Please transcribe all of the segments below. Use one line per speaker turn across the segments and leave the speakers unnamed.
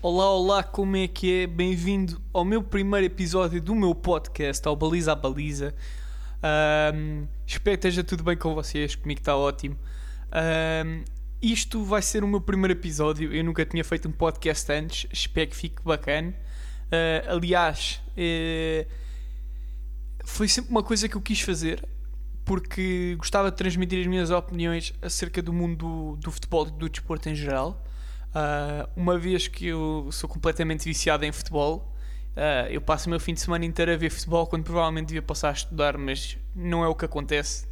Olá, olá, como é que é? Bem-vindo ao meu primeiro episódio do meu podcast, ao Baliza a Baliza. Ahm, espero que esteja tudo bem com vocês, comigo está ótimo. Ahm, isto vai ser o meu primeiro episódio, eu nunca tinha feito um podcast antes, espero que fique bacana. Ah, aliás, eh, foi sempre uma coisa que eu quis fazer, porque gostava de transmitir as minhas opiniões acerca do mundo do, do futebol e do desporto em geral. Uh, uma vez que eu sou completamente viciado em futebol, uh, eu passo o meu fim de semana inteiro a ver futebol quando provavelmente devia passar a estudar, mas não é o que acontece.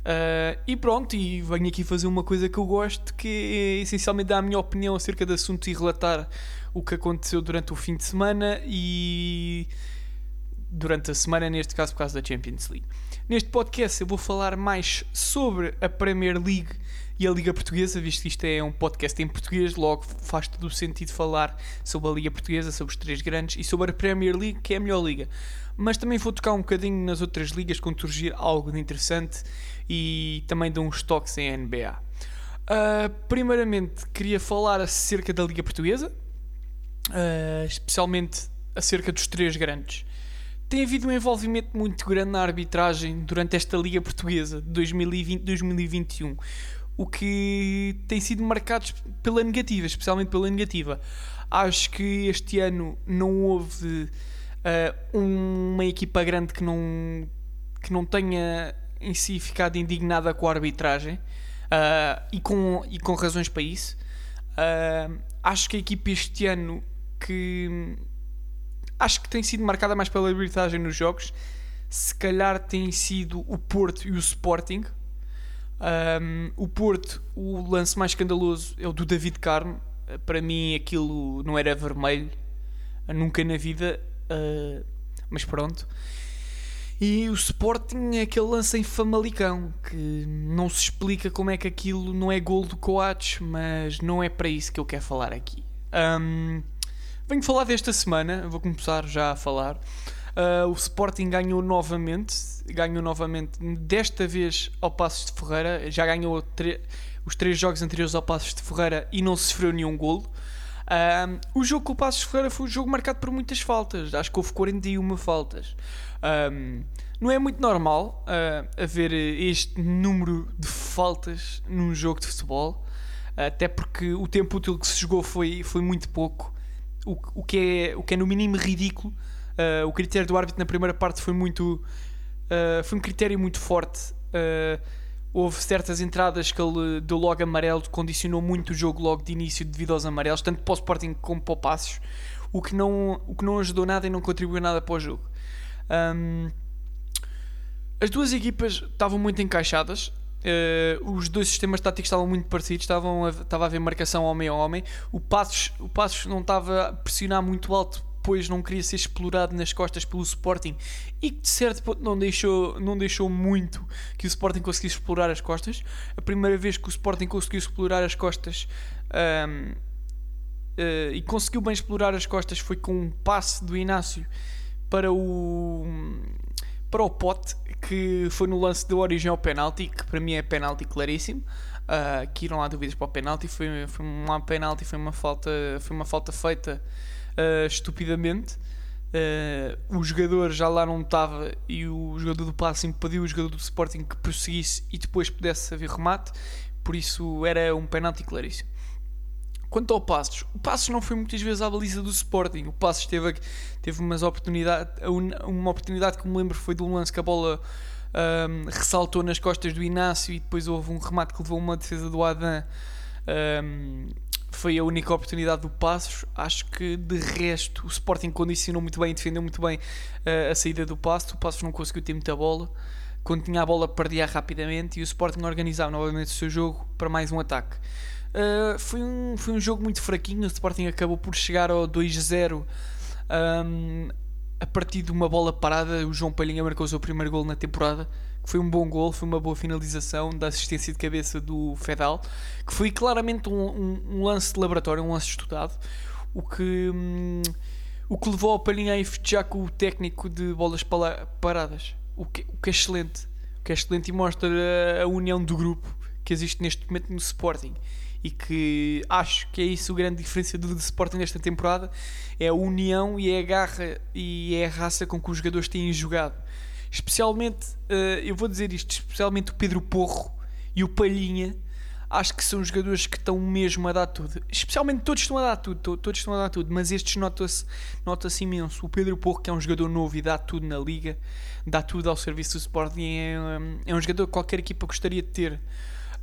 Uh, e pronto, e venho aqui fazer uma coisa que eu gosto, que é essencialmente dar a minha opinião acerca de assuntos e relatar o que aconteceu durante o fim de semana e durante a semana, neste caso por causa da Champions League. Neste podcast eu vou falar mais sobre a Premier League e a Liga Portuguesa, visto que isto é um podcast em português, logo faz todo o sentido falar sobre a Liga Portuguesa, sobre os três grandes e sobre a Premier League, que é a melhor liga. Mas também vou tocar um bocadinho nas outras ligas quando surgir algo de interessante e também dar uns toques em NBA. Uh, primeiramente, queria falar acerca da Liga Portuguesa, uh, especialmente acerca dos três grandes. Tem havido um envolvimento muito grande na arbitragem durante esta Liga Portuguesa de 2020-2021 o que tem sido marcado pela negativa, especialmente pela negativa. Acho que este ano não houve uh, uma equipa grande que não, que não tenha em si ficado indignada com a arbitragem uh, e, com, e com razões para isso. Uh, acho que a equipa este ano que acho que tem sido marcada mais pela arbitragem nos jogos, se calhar tem sido o Porto e o Sporting um, o Porto, o lance mais escandaloso é o do David Carmo. Para mim, aquilo não era vermelho, nunca na vida, uh, mas pronto. E o Sporting é aquele lance em Famalicão que não se explica como é que aquilo não é gol do Coates, mas não é para isso que eu quero falar aqui. Um, venho falar desta semana, vou começar já a falar. Uh, o Sporting ganhou novamente, ganhou novamente, desta vez ao Passos de Ferreira, já ganhou os três jogos anteriores ao Passos de Ferreira e não sofreu nenhum golo. Uh, o jogo com o Passos de Ferreira foi um jogo marcado por muitas faltas, acho que houve 41 faltas. Um, não é muito normal uh, haver este número de faltas num jogo de futebol, até porque o tempo útil que se jogou foi, foi muito pouco, o, o, que é, o que é no mínimo ridículo Uh, o critério do árbitro na primeira parte foi muito. Uh, foi um critério muito forte. Uh, houve certas entradas que ele deu logo amarelo, condicionou muito o jogo logo de início devido aos amarelos, tanto para o Sporting como para o Passos, o que não, o que não ajudou nada e não contribuiu nada para o jogo. Um, as duas equipas estavam muito encaixadas, uh, os dois sistemas táticos estavam muito parecidos, estavam a, estava a haver marcação homem a homem. O Passos, o Passos não estava a pressionar muito alto depois não queria ser explorado nas costas pelo Sporting e que de certo ponto não deixou, não deixou muito que o Sporting conseguisse explorar as costas. A primeira vez que o Sporting conseguiu explorar as costas um, uh, eh, e conseguiu bem explorar as costas foi com um passe do Inácio para o para o Pote que foi no lance de origem ao penalti que para mim é penalti claríssimo uh, que não há dúvidas para o penalti foi, foi uma penalti foi uma falta foi uma falta feita uh, estupidamente. Uh, o jogador já lá não estava e o jogador do passe impediu o jogador do Sporting que prosseguisse e depois pudesse haver remate, por isso era um penalti claríssimo. Quanto ao Passos, o Passos não foi muitas vezes à baliza do Sporting. O Passos teve, teve umas oportunidade, uma oportunidade que me lembro foi de um lance que a bola um, ressaltou nas costas do Inácio e depois houve um remate que levou uma defesa do Adam um, foi a única oportunidade do Passos. Acho que de resto o Sporting condicionou muito bem, defendeu muito bem uh, a saída do Passos. O Passos não conseguiu ter muita bola. Quando tinha a bola, perdia rapidamente e o Sporting organizava novamente o seu jogo para mais um ataque. Uh, foi, um, foi um jogo muito fraquinho. O Sporting acabou por chegar ao 2-0 um, a partir de uma bola parada. O João Palhinha marcou o seu primeiro gol na temporada foi um bom gol, foi uma boa finalização da assistência de cabeça do Fedal, que foi claramente um, um, um lance de laboratório, um lance estudado, o que, hum, o que levou ao Palhinha a festejar com o técnico de bolas paradas, o que, o que é excelente, o que é excelente e mostra a, a união do grupo que existe neste momento no Sporting e que acho que é isso a grande diferença do Sporting nesta temporada é a união e é a garra e é a raça com que os jogadores têm jogado. Especialmente uh, eu vou dizer isto especialmente o Pedro Porro e o Palhinha acho que são jogadores que estão mesmo a dar tudo. Especialmente todos estão a dar tudo todos estão a dar tudo mas estes nota-se nota imenso. O Pedro Porro que é um jogador novo e dá tudo na liga dá tudo ao serviço do Sporting é, é um jogador que qualquer equipa gostaria de ter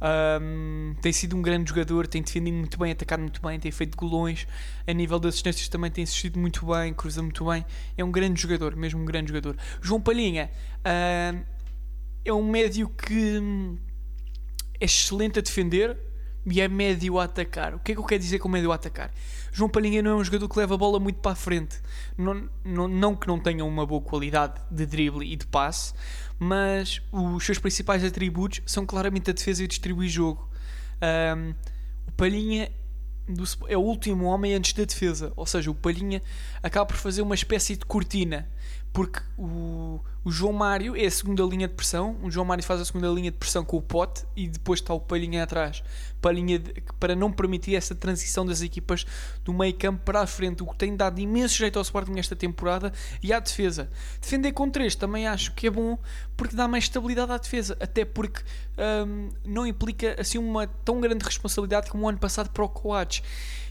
um, tem sido um grande jogador, tem defendido muito bem, atacado muito bem, tem feito golões. A nível de assistências também tem assistido muito bem, cruza muito bem. É um grande jogador, mesmo um grande jogador. João Palhinha uh, é um médio que é excelente a defender e é médio a atacar. O que é que eu quero dizer com médio a atacar? João Palhinha não é um jogador que leva a bola muito para a frente. Não, não, não que não tenha uma boa qualidade de drible e de passe, mas os seus principais atributos são claramente a defesa e distribuir jogo. Um, o Palhinha é o último homem antes da defesa, ou seja, o Palhinha acaba por fazer uma espécie de cortina porque o, o João Mário é a segunda linha de pressão. O João Mário faz a segunda linha de pressão com o pote e depois está o Palhinha atrás de, para não permitir essa transição das equipas do meio campo para a frente, o que tem dado imenso jeito ao Sporting nesta temporada e à defesa. Defender com 3 também acho que é bom porque dá mais estabilidade à defesa, até porque hum, não implica assim uma tão grande responsabilidade como o ano passado para o Coates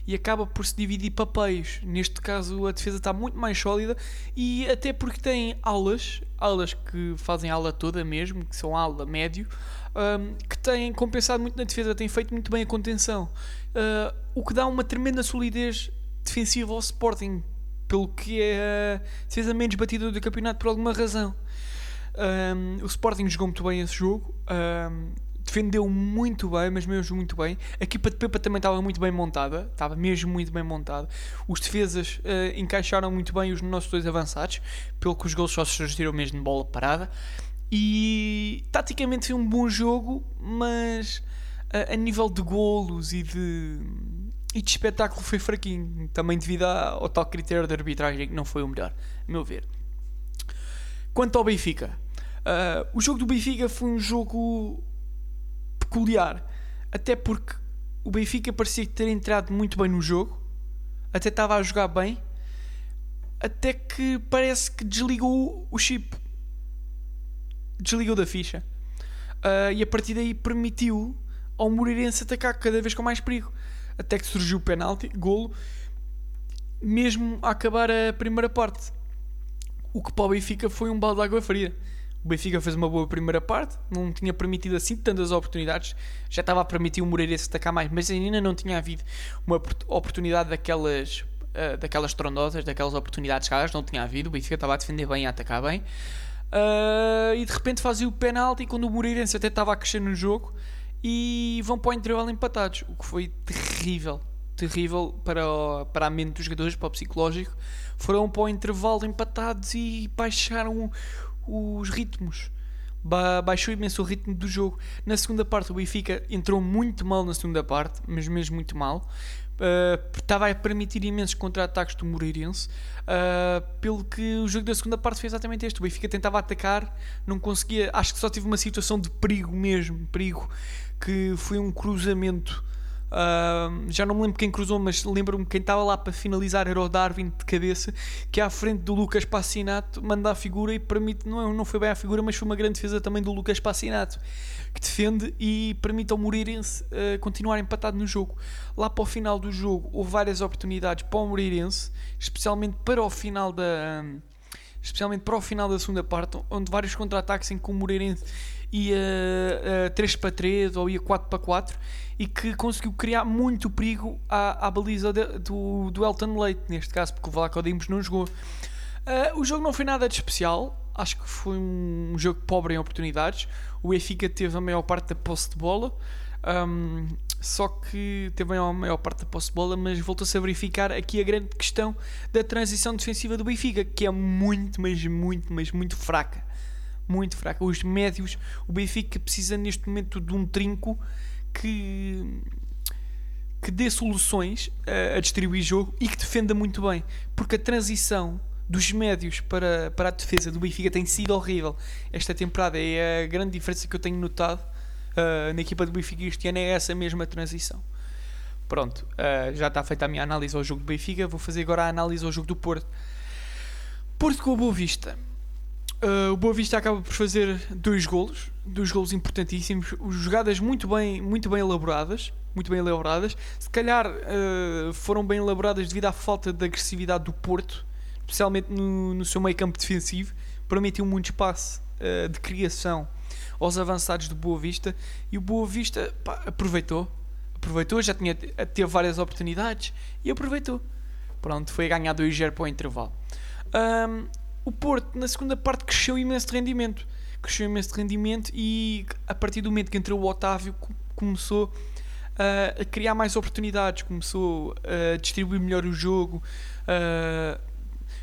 e acaba por se dividir papéis. Neste caso, a defesa está muito mais sólida e até porque tem aulas, aulas que fazem aula toda mesmo, que são aula médio, um, que têm compensado muito na defesa, têm feito muito bem a contenção, uh, o que dá uma tremenda solidez defensiva ao Sporting, pelo que é a defesa menos batida do campeonato por alguma razão. Um, o Sporting jogou muito bem esse jogo. Um, defendeu muito bem, mas mesmo muito bem. A equipa de Pepa também estava muito bem montada, estava mesmo muito bem montada. Os defesas uh, encaixaram muito bem os nossos dois avançados, pelo que os gols só surgiram mesmo de bola parada. E taticamente foi um bom jogo, mas uh, a nível de golos e de, e de espetáculo foi fraquinho, também devido ao tal critério de arbitragem que não foi o melhor, a meu ver. Quanto ao Benfica, uh, o jogo do Benfica foi um jogo peculiar. Até porque o Benfica parecia ter entrado muito bem no jogo, até estava a jogar bem, até que parece que desligou o chip, desligou da ficha. Uh, e a partir daí permitiu ao Moreirense atacar cada vez com mais perigo. Até que surgiu o penalti, golo, mesmo a acabar a primeira parte. O que para o Benfica foi um balde de água fria. O Benfica fez uma boa primeira parte, não tinha permitido assim tantas oportunidades, já estava a permitir o Moreirense atacar mais, mas ainda não tinha havido uma oportunidade daquelas, uh, daquelas trondosas, daquelas oportunidades caras, não tinha havido. O Benfica estava a defender bem, a atacar bem. Uh, e de repente fazia o penalti quando o Moreirense até estava a crescer no jogo e vão para o intervalo empatados, o que foi terrível, terrível para, o, para a mente dos jogadores, para o psicológico. Foram para o intervalo empatados e baixaram os ritmos. Ba baixou imenso o ritmo do jogo. Na segunda parte, o Benfica entrou muito mal na segunda parte, mas mesmo muito mal. Uh, estava a permitir imensos contra-ataques do Moreirense, uh, pelo que o jogo da segunda parte foi exatamente este. O Benfica tentava atacar, não conseguia. Acho que só tive uma situação de perigo mesmo, perigo, que foi um cruzamento Uh, já não me lembro quem cruzou, mas lembro-me quem estava lá para finalizar era o Darwin de cabeça, que à frente do Lucas Passinato manda a figura e permite, não, não foi bem a figura, mas foi uma grande defesa também do Lucas Passinato, que defende e permite ao Moreirense uh, continuar empatado no jogo. Lá para o final do jogo houve várias oportunidades para o Moreirense, especialmente para o final da. Um, especialmente para o final da segunda parte, onde vários contra-ataques em que o Moreirense ia uh, 3 para 3 ou ia 4 para 4 e que conseguiu criar muito perigo à, à baliza de, do, do Elton Leite, neste caso, porque o Vlaco Dimos não jogou. Uh, o jogo não foi nada de especial, acho que foi um jogo pobre em oportunidades. O Benfica teve a maior parte da posse de bola, um, só que teve a maior parte da posse de bola, mas voltou-se a verificar aqui a grande questão da transição defensiva do Benfica, que é muito, mas muito, mas muito fraca. Muito fraca. Os médios, o Benfica precisa neste momento de um trinco que que dê soluções a, a distribuir jogo e que defenda muito bem, porque a transição dos médios para, para a defesa do Benfica tem sido horrível esta temporada. É a grande diferença que eu tenho notado uh, na equipa do Benfica este ano é essa mesma transição. Pronto, uh, já está feita a minha análise ao jogo do Benfica. Vou fazer agora a análise ao jogo do Porto. Porto com o Boa Vista. Uh, o Boa Vista acaba por fazer dois golos, dois golos importantíssimos, jogadas muito bem, muito bem elaboradas, muito bem elaboradas. Se calhar uh, foram bem elaboradas devido à falta de agressividade do Porto, especialmente no, no seu meio campo defensivo, permitiu muito espaço uh, de criação aos avançados do Boa Vista e o Boa Vista pá, aproveitou, aproveitou, já tinha teve várias oportunidades e aproveitou. Pronto, foi a ganhar 2-0 para o intervalo. Um, o Porto, na segunda parte, cresceu imenso de rendimento. Cresceu imenso de rendimento e a partir do momento que entrou o Otávio, começou uh, a criar mais oportunidades, começou a distribuir melhor o jogo, uh,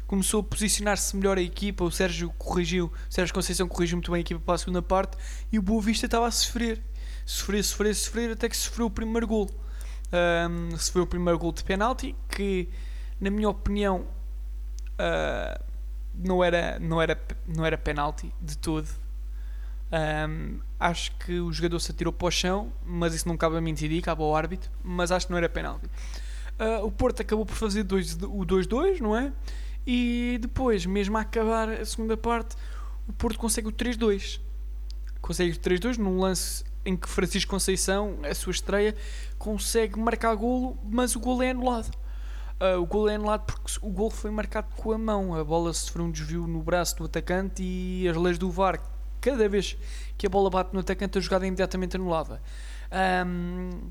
começou a posicionar-se melhor a equipa. O Sérgio corrigiu, o Sérgio Conceição corrigiu muito bem a equipa para a segunda parte e o Boa Vista estava a sofrer, sofrer, sofrer, sofrer, até que sofreu o primeiro gol. Um, sofreu o primeiro gol de penalti, que na minha opinião uh, não era, não era, não era penalti de todo. Um, acho que o jogador se atirou para o chão, mas isso não cabe a mim decidir, cabe ao árbitro. Mas acho que não era penalti. Uh, o Porto acabou por fazer dois, o 2-2, não é? E depois, mesmo a acabar a segunda parte, o Porto consegue o 3-2. Consegue o 3-2 num lance em que Francisco Conceição, a sua estreia, consegue marcar golo, mas o golo é anulado. Uh, o gol é anulado porque o gol foi marcado com a mão. A bola sofreu um desvio no braço do atacante e as leis do VAR, cada vez que a bola bate no atacante, a jogada é imediatamente anulada. Um,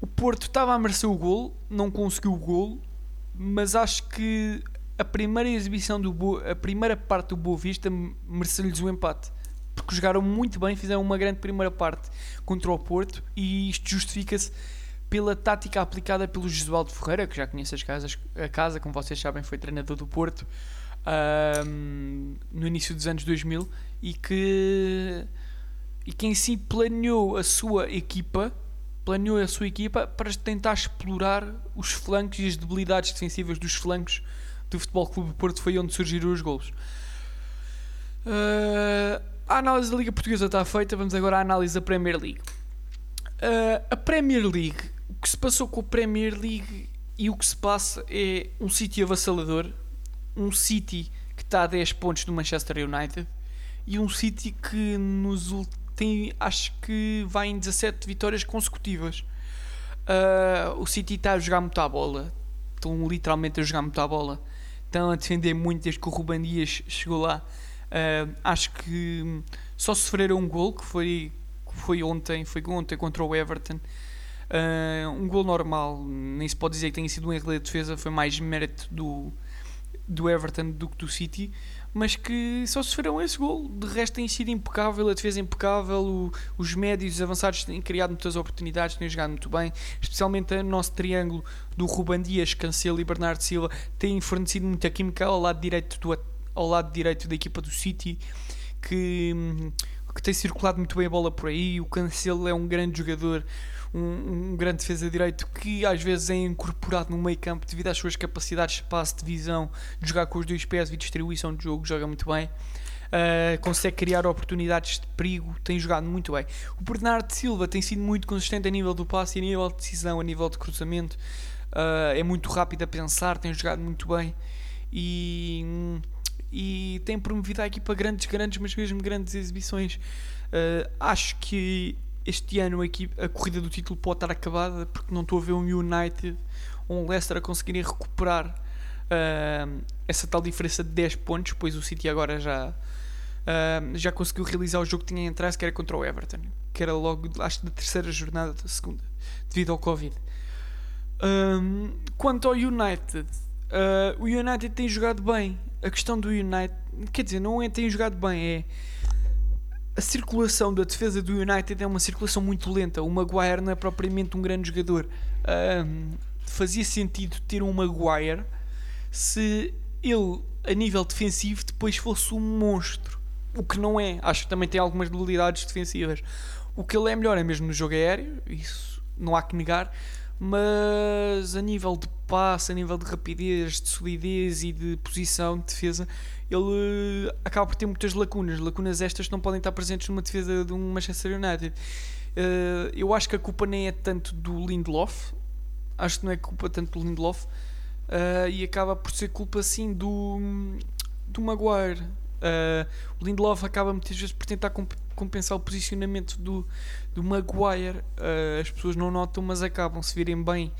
o Porto estava a merecer o gol, não conseguiu o gol, mas acho que a primeira exibição do a primeira parte do Boa Vista mereceu-lhes o empate. Porque jogaram muito bem, fizeram uma grande primeira parte contra o Porto e isto justifica-se pela tática aplicada pelo Josualdo Ferreira, que já conhece as casas, a casa, como vocês sabem, foi treinador do Porto um, no início dos anos 2000 e que, e que em si planeou a sua equipa planeou a sua equipa para tentar explorar os flancos e as debilidades defensivas dos flancos do Futebol Clube do Porto foi onde surgiram os golos. Uh, a análise da Liga Portuguesa está feita, vamos agora à análise da Premier League. Uh, a Premier League que se passou com a Premier League e o que se passa é um City avassalador, um City que está a 10 pontos do Manchester United e um City que nos tem, acho que vai em 17 vitórias consecutivas. Uh, o City está a jogar muito à bola, estão literalmente a jogar muito à bola, estão a defender muito desde que o Ruben Dias chegou lá. Uh, acho que só sofreram um gol que foi, que foi ontem, foi ontem contra o Everton. Uh, um gol normal, nem se pode dizer que tenha sido um erro de defesa, foi mais mérito do, do Everton do que do City, mas que só sofreram esse gol. De resto, tem sido impecável, a defesa impecável, o, os médios os avançados têm criado muitas oportunidades, têm jogado muito bem, especialmente o nosso triângulo do Ruban Dias, Cancelo e Bernardo Silva têm fornecido muita química ao lado direito, do, ao lado direito da equipa do City, que, que tem circulado muito bem a bola por aí. O Cancelo é um grande jogador um, um, grande defesa de direito que às vezes é incorporado no meio campo devido às suas capacidades de espaço, de visão, de jogar com os dois pés e distribuição de jogo, joga muito bem. Uh, consegue criar oportunidades de perigo, tem jogado muito bem. O Bernardo Silva tem sido muito consistente a nível do passe, a nível de decisão, a nível de cruzamento. Uh, é muito rápido a pensar, tem jogado muito bem e, e tem promovido a equipa grandes, grandes, mas mesmo grandes exibições. Uh, acho que este ano aqui a corrida do título pode estar acabada porque não estou a ver um United ou um Leicester a conseguirem recuperar uh, essa tal diferença de 10 pontos, pois o City agora já, uh, já conseguiu realizar o jogo que tinha em trás, que era contra o Everton, que era logo, acho, da terceira jornada da segunda, devido ao Covid. Um, quanto ao United, uh, o United tem jogado bem. A questão do United, quer dizer, não é tem jogado bem, é a circulação da defesa do United é uma circulação muito lenta. O Maguire não é propriamente um grande jogador. Um, fazia sentido ter um Maguire se ele, a nível defensivo, depois fosse um monstro. O que não é. Acho que também tem algumas debilidades defensivas. O que ele é melhor é mesmo no jogo aéreo, isso não há que negar. Mas a nível de passe, a nível de rapidez, de solidez e de posição de defesa, ele uh, acaba por ter muitas lacunas. Lacunas estas que não podem estar presentes numa defesa de um Manchester United. Uh, eu acho que a culpa nem é tanto do Lindelof, acho que não é culpa tanto do Lindelof uh, e acaba por ser culpa sim do, do Maguire. O Lindelof acaba muitas vezes por tentar comp compensar o posicionamento do, do Maguire. Uh, as pessoas não notam, mas acabam se virem bem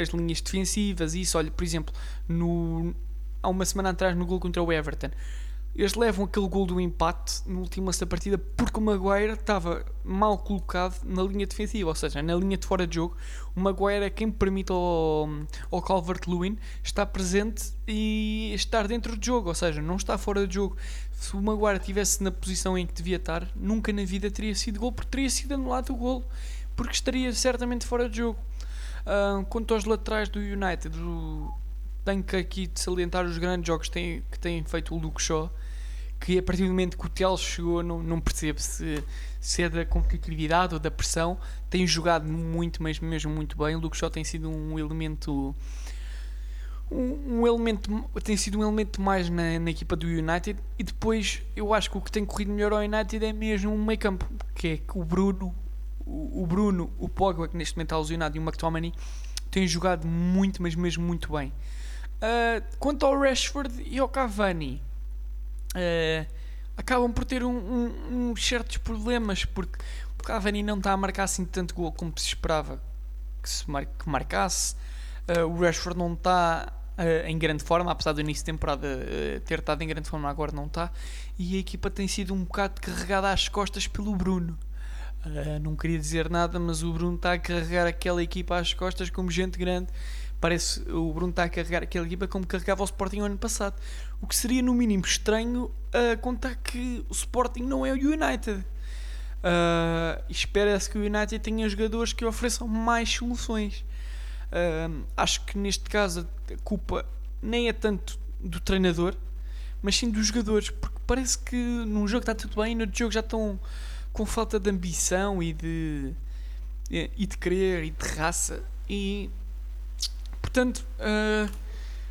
as linhas defensivas. E isso, olha, por exemplo, no, há uma semana atrás no gol contra o Everton eles levam aquele gol do empate no último lance da partida porque o Maguire estava mal colocado na linha defensiva, ou seja, na linha de fora de jogo. O Maguire é quem permite ao, ao Calvert-Lewin estar presente e estar dentro de jogo, ou seja, não está fora de jogo. Se o Maguire estivesse na posição em que devia estar, nunca na vida teria sido gol, porque teria sido anulado o gol, porque estaria certamente fora de jogo. Uh, quanto aos laterais do United, o, tenho que aqui salientar os grandes jogos que que tem feito o Luke Shaw que a partir do momento que o Tel chegou, não, não percebo se, se é da competitividade ou da pressão. Tem jogado muito, mas mesmo muito bem. O Luke Shaw tem sido um elemento. Um, um, elemento tem sido um elemento mais na, na, equipa do United e depois eu acho que o que tem corrido melhor ao United é mesmo um meio campo que é que o Bruno o, o Bruno, o Pogba que neste momento está lesionado e o McTominay têm jogado muito, mas mesmo muito bem uh, quanto ao Rashford e ao Cavani uh, acabam por ter um, um, uns certos problemas porque o Cavani não está a marcar assim tanto gol como se esperava que, se mar que marcasse. Uh, o Rashford não está uh, em grande forma, apesar do início de temporada ter estado em grande forma, agora não está. E a equipa tem sido um bocado carregada às costas pelo Bruno. não queria dizer nada, mas o Bruno está a carregar aquela equipa às costas como gente grande Parece o Bruno está a carregar aquela equipa como carregava o Sporting ano passado. O que seria no mínimo estranho a contar que o Sporting não é o United. Uh, Espera-se que o United tenha jogadores que ofereçam mais soluções. Uh, acho que neste caso a culpa nem é tanto do treinador, mas sim dos jogadores, porque parece que num jogo está tudo bem no outro jogo já estão com falta de ambição e de, e de querer e de raça. E Portanto, uh,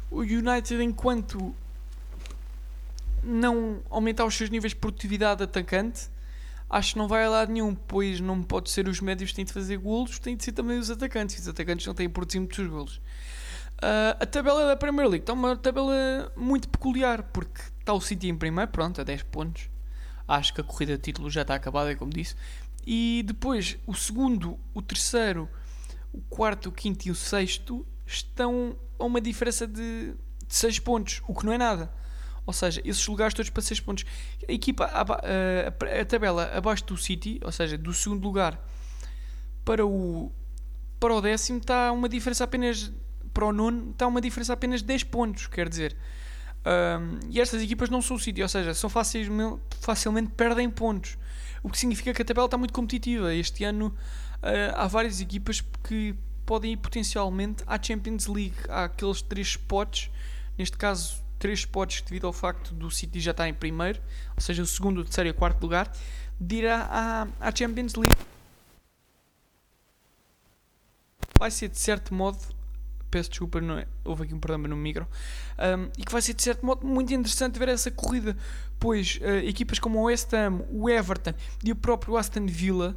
o United, enquanto não aumentar os seus níveis de produtividade atacante, acho que não vai a lado nenhum, pois não pode ser os médios que têm de fazer golos, têm de ser também os atacantes, e os atacantes não têm de produzir muitos golos. Uh, a tabela da Premier League está uma tabela muito peculiar, porque está o City em primeiro, pronto, a 10 pontos. Acho que a corrida de título já está acabada, como disse. E depois, o segundo, o terceiro, o quarto, o quinto e o sexto estão a uma diferença de, de 6 pontos, o que não é nada. Ou seja, esses lugares todos para 6 pontos. A equipa, a, a, a, tabela abaixo do City, ou seja, do segundo lugar para o, para o décimo, está uma diferença apenas. Para o nono, está uma diferença apenas de 10 pontos, quer dizer. Um, e estas equipas não são o City, ou seja, são facilmente, facilmente perdem pontos. O que significa que a tabela está muito competitiva. Este ano uh, há várias equipas que podem ir potencialmente à Champions League. Há aqueles três spots, neste caso, três spots devido ao facto do City já estar em primeiro, ou seja, o segundo, o terceiro e o quarto lugar, de ir à, à Champions League. Vai ser de certo modo, peço desculpa, não é, houve aqui um problema no micro, um, e que vai ser de certo modo muito interessante ver essa corrida, pois uh, equipas como o West Ham, o Everton e o próprio Aston Villa,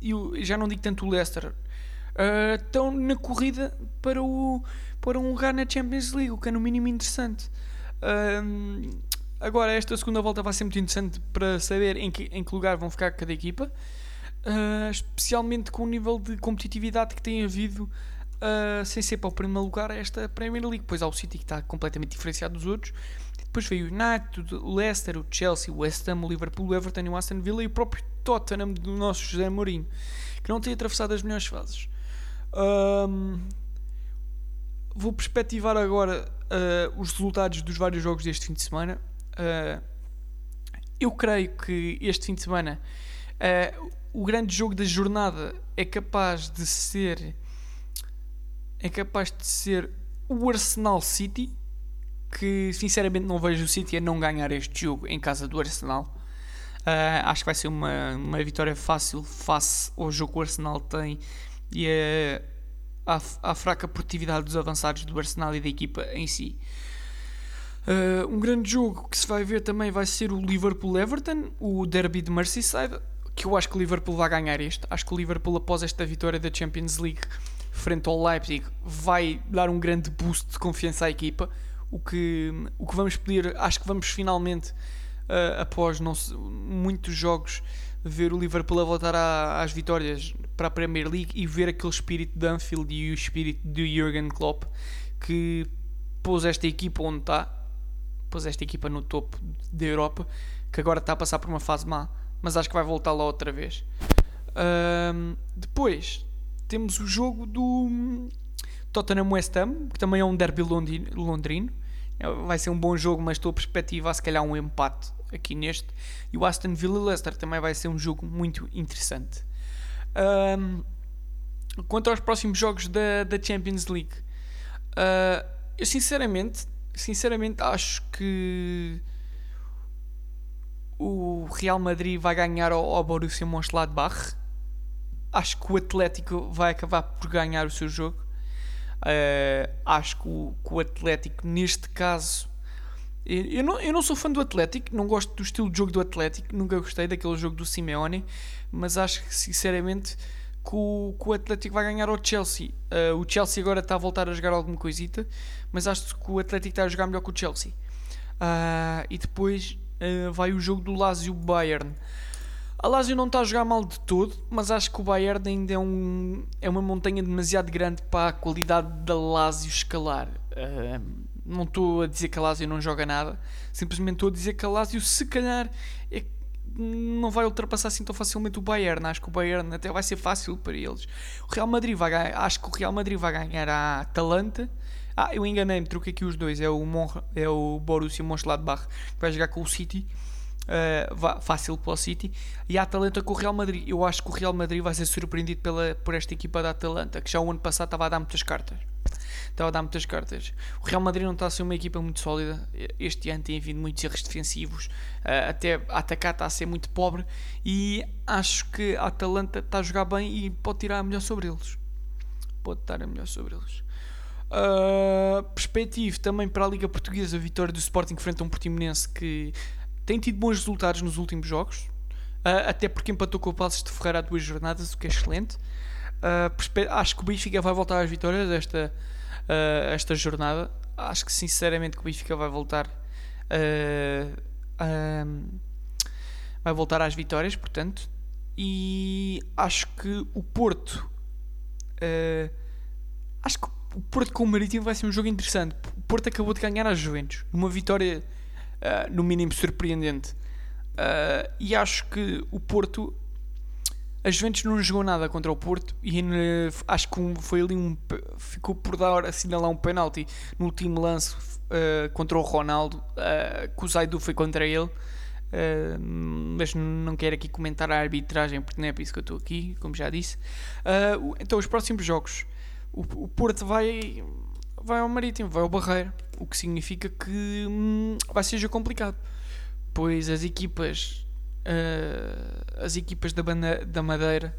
e já não digo tanto o Leicester, uh, estão na corrida para, o, para um lugar na Champions League, o que é no mínimo interessante. Uh, agora, esta segunda volta vai ser muito interessante para saber em que, em que lugar vão ficar cada equipa, uh, especialmente com o nível de competitividade que tem havido. Uh, sem ser para o primeiro lugar esta Premier League, pois há o City que está completamente diferenciado dos outros, depois veio o United, o Leicester, o Chelsea, o West Ham, o Liverpool, o Everton, o Aston Villa e o próprio Tottenham do nosso José Mourinho, que não tem atravessado as melhores fases. Um, vou perspectivar agora uh, os resultados dos vários jogos deste fim de semana. Uh, eu creio que este fim de semana uh, o grande jogo da jornada é capaz de ser é capaz de ser o Arsenal City que sinceramente não vejo o City a não ganhar este jogo em casa do Arsenal acho que vai ser uma, uma vitória fácil face ao jogo que o Arsenal tem e é à, à fraca produtividade dos avançados do Arsenal e da equipa em si. Uh, um grande jogo que se vai ver também vai ser o Liverpool-Everton, o derby de Merseyside, que eu acho que o Liverpool vai ganhar este. Acho que o Liverpool, após esta vitória da Champions League, frente ao Leipzig vai dar um grande boost de confiança à equipa. O que, o que vamos pedir, acho que vamos finalmente, uh, após não muitos jogos, ver o Liverpool a voltar às vitórias para a Premier League e ver aquele espírito de Anfield e o espírito de Jurgen Klopp que pôs esta equipa onde está, pôs esta equipa no topo da Europa, que agora está a passar por uma fase má, mas acho que vai voltar lá outra vez. Um, depois temos o jogo do Tottenham West Ham, que também é um derby londrino. É, vai ser um bom jogo, mas estou a perspectivar se calhar um empate aqui neste. E o Aston Villa Leicester também vai ser um jogo muito interessante. Um, quanto aos próximos jogos da, da Champions League, uh, eu sinceramente, sinceramente acho que o Real Madrid vai ganhar ao, ao Borussia Mönchengladbach. Acho que o Atlético vai acabar por ganhar o seu jogo. Uh, acho que o, que o, Atlético, neste caso, eu não, eu não sou fã do Atlético, não gosto do estilo de jogo do Atlético, nunca gostei daquele jogo do Simeone, mas acho que sinceramente que o, que o Atlético vai ganhar ao Chelsea. Uh, o Chelsea agora está a voltar a jogar alguma coisita, mas acho que o Atlético está a jogar melhor que o Chelsea. Uh, e depois uh, vai o jogo do Lazio Bayern. A Lazio não está a jogar mal de todo, mas acho que o Bayern ainda é, um, é uma montanha demasiado grande para a qualidade da Lazio escalar. Uh, não estou a dizer que a Lazio não joga nada, simplesmente estou a dizer que a Lazio, se calhar, é, não vai ultrapassar assim tão facilmente o Bayern. Acho que o Bayern até vai ser fácil para eles. O Real Madrid vai ganhar, acho que o Real Madrid vai ganhar a Atalanta. Ah, eu enganei-me, troquei aqui os dois. É o, Mon, é o Borussia Mönchengladbach que vai jogar com o City. Uh, fácil para o City e a Atalanta com o Real Madrid. Eu acho que o Real Madrid vai ser surpreendido pela, por esta equipa da Atalanta, que já o ano passado estava a dar muitas cartas estava a dar muitas cartas. O Real Madrid não está a ser uma equipa muito sólida. Este ano tem havido muitos erros defensivos, uh, até atacar está a ser muito pobre. E acho que a Atalanta está a jogar bem e pode tirar a melhor sobre eles. Pode estar a melhor sobre eles. Uh, perspectivo também para a Liga Portuguesa, a vitória do Sporting frente a um Portimonense que tem tido bons resultados nos últimos jogos, uh, até porque empatou com o Passos de Ferreira há duas jornadas, o que é excelente. Uh, acho que o Benfica vai voltar às vitórias esta, uh, esta jornada. Acho que sinceramente que o Benfica vai voltar vai voltar às vitórias, portanto. E acho que o Porto acho que o Porto com o Marítimo vai ser um jogo interessante. O Porto acabou de ganhar às Juventus, numa vitória no mínimo surpreendente. e acho que o Porto a Juventus não jogou nada contra o Porto e acho que foi ali um. ficou por dar assinalar um penalti no último lance uh, contra o Ronaldo, uh, que o Zaidu foi contra ele. Uh, mas não quero aqui comentar a arbitragem porque não é por isso que eu estou aqui, como já disse. Uh, então, os próximos jogos: o, o, Porto vai, vai ao Marítimo, vai ao Barreiro, o que significa que hum, vai ser complicado, pois as equipas uh, as equipas da, da Madeira,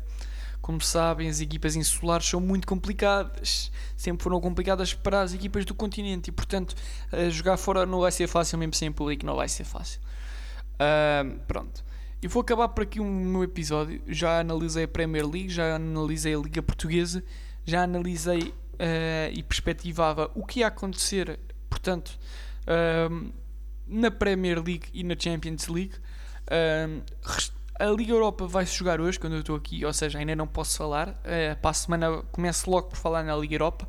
como sabem, as equipas insulares são muito complicadas, sempre foram complicadas para as equipas do continente e, portanto, jogar fora não vai ser fácil, mesmo sem público, não vai ser fácil. Uh, pronto. E vou acabar por aqui o meu episódio. Já analisei a Premier League, já analisei a Liga Portuguesa, já analisei uh, e perspectivava o que ia acontecer, portanto, uh, na Premier League e na Champions League a Liga Europa vai-se jogar hoje, quando eu estou aqui, ou seja, ainda não posso falar. Uh, para a semana começo logo por falar na Liga Europa.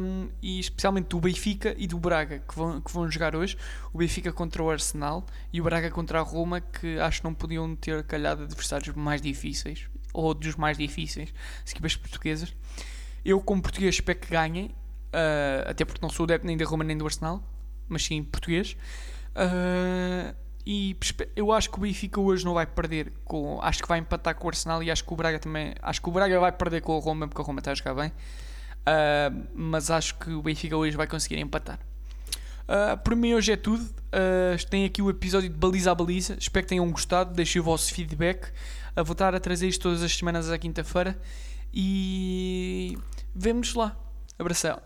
Um, e especialmente do Benfica e do Braga, que vão, que vão jogar hoje. O Benfica contra o Arsenal e o Braga contra a Roma, que acho que não podiam ter calhado adversários mais difíceis, ou dos mais difíceis, as equipas portuguesas. Eu, como português, espero que ganhem, uh, até porque não sou adepto nem da Roma nem do Arsenal, mas sim português. Uh, e eu acho que o Benfica hoje não vai perder com. Acho que vai empatar com o Arsenal e acho que o Braga também. Acho que o Braga vai perder com o Roma porque o Roma está a jogar bem. Uh, mas acho que o Benfica hoje vai conseguir empatar. Uh, por mim hoje é tudo. Uh, tem aqui o episódio de Baliza a Baliza. Espero que tenham gostado. Deixem o vosso feedback. A voltar a trazer isto todas as semanas à quinta-feira. E vemos lá. Abração.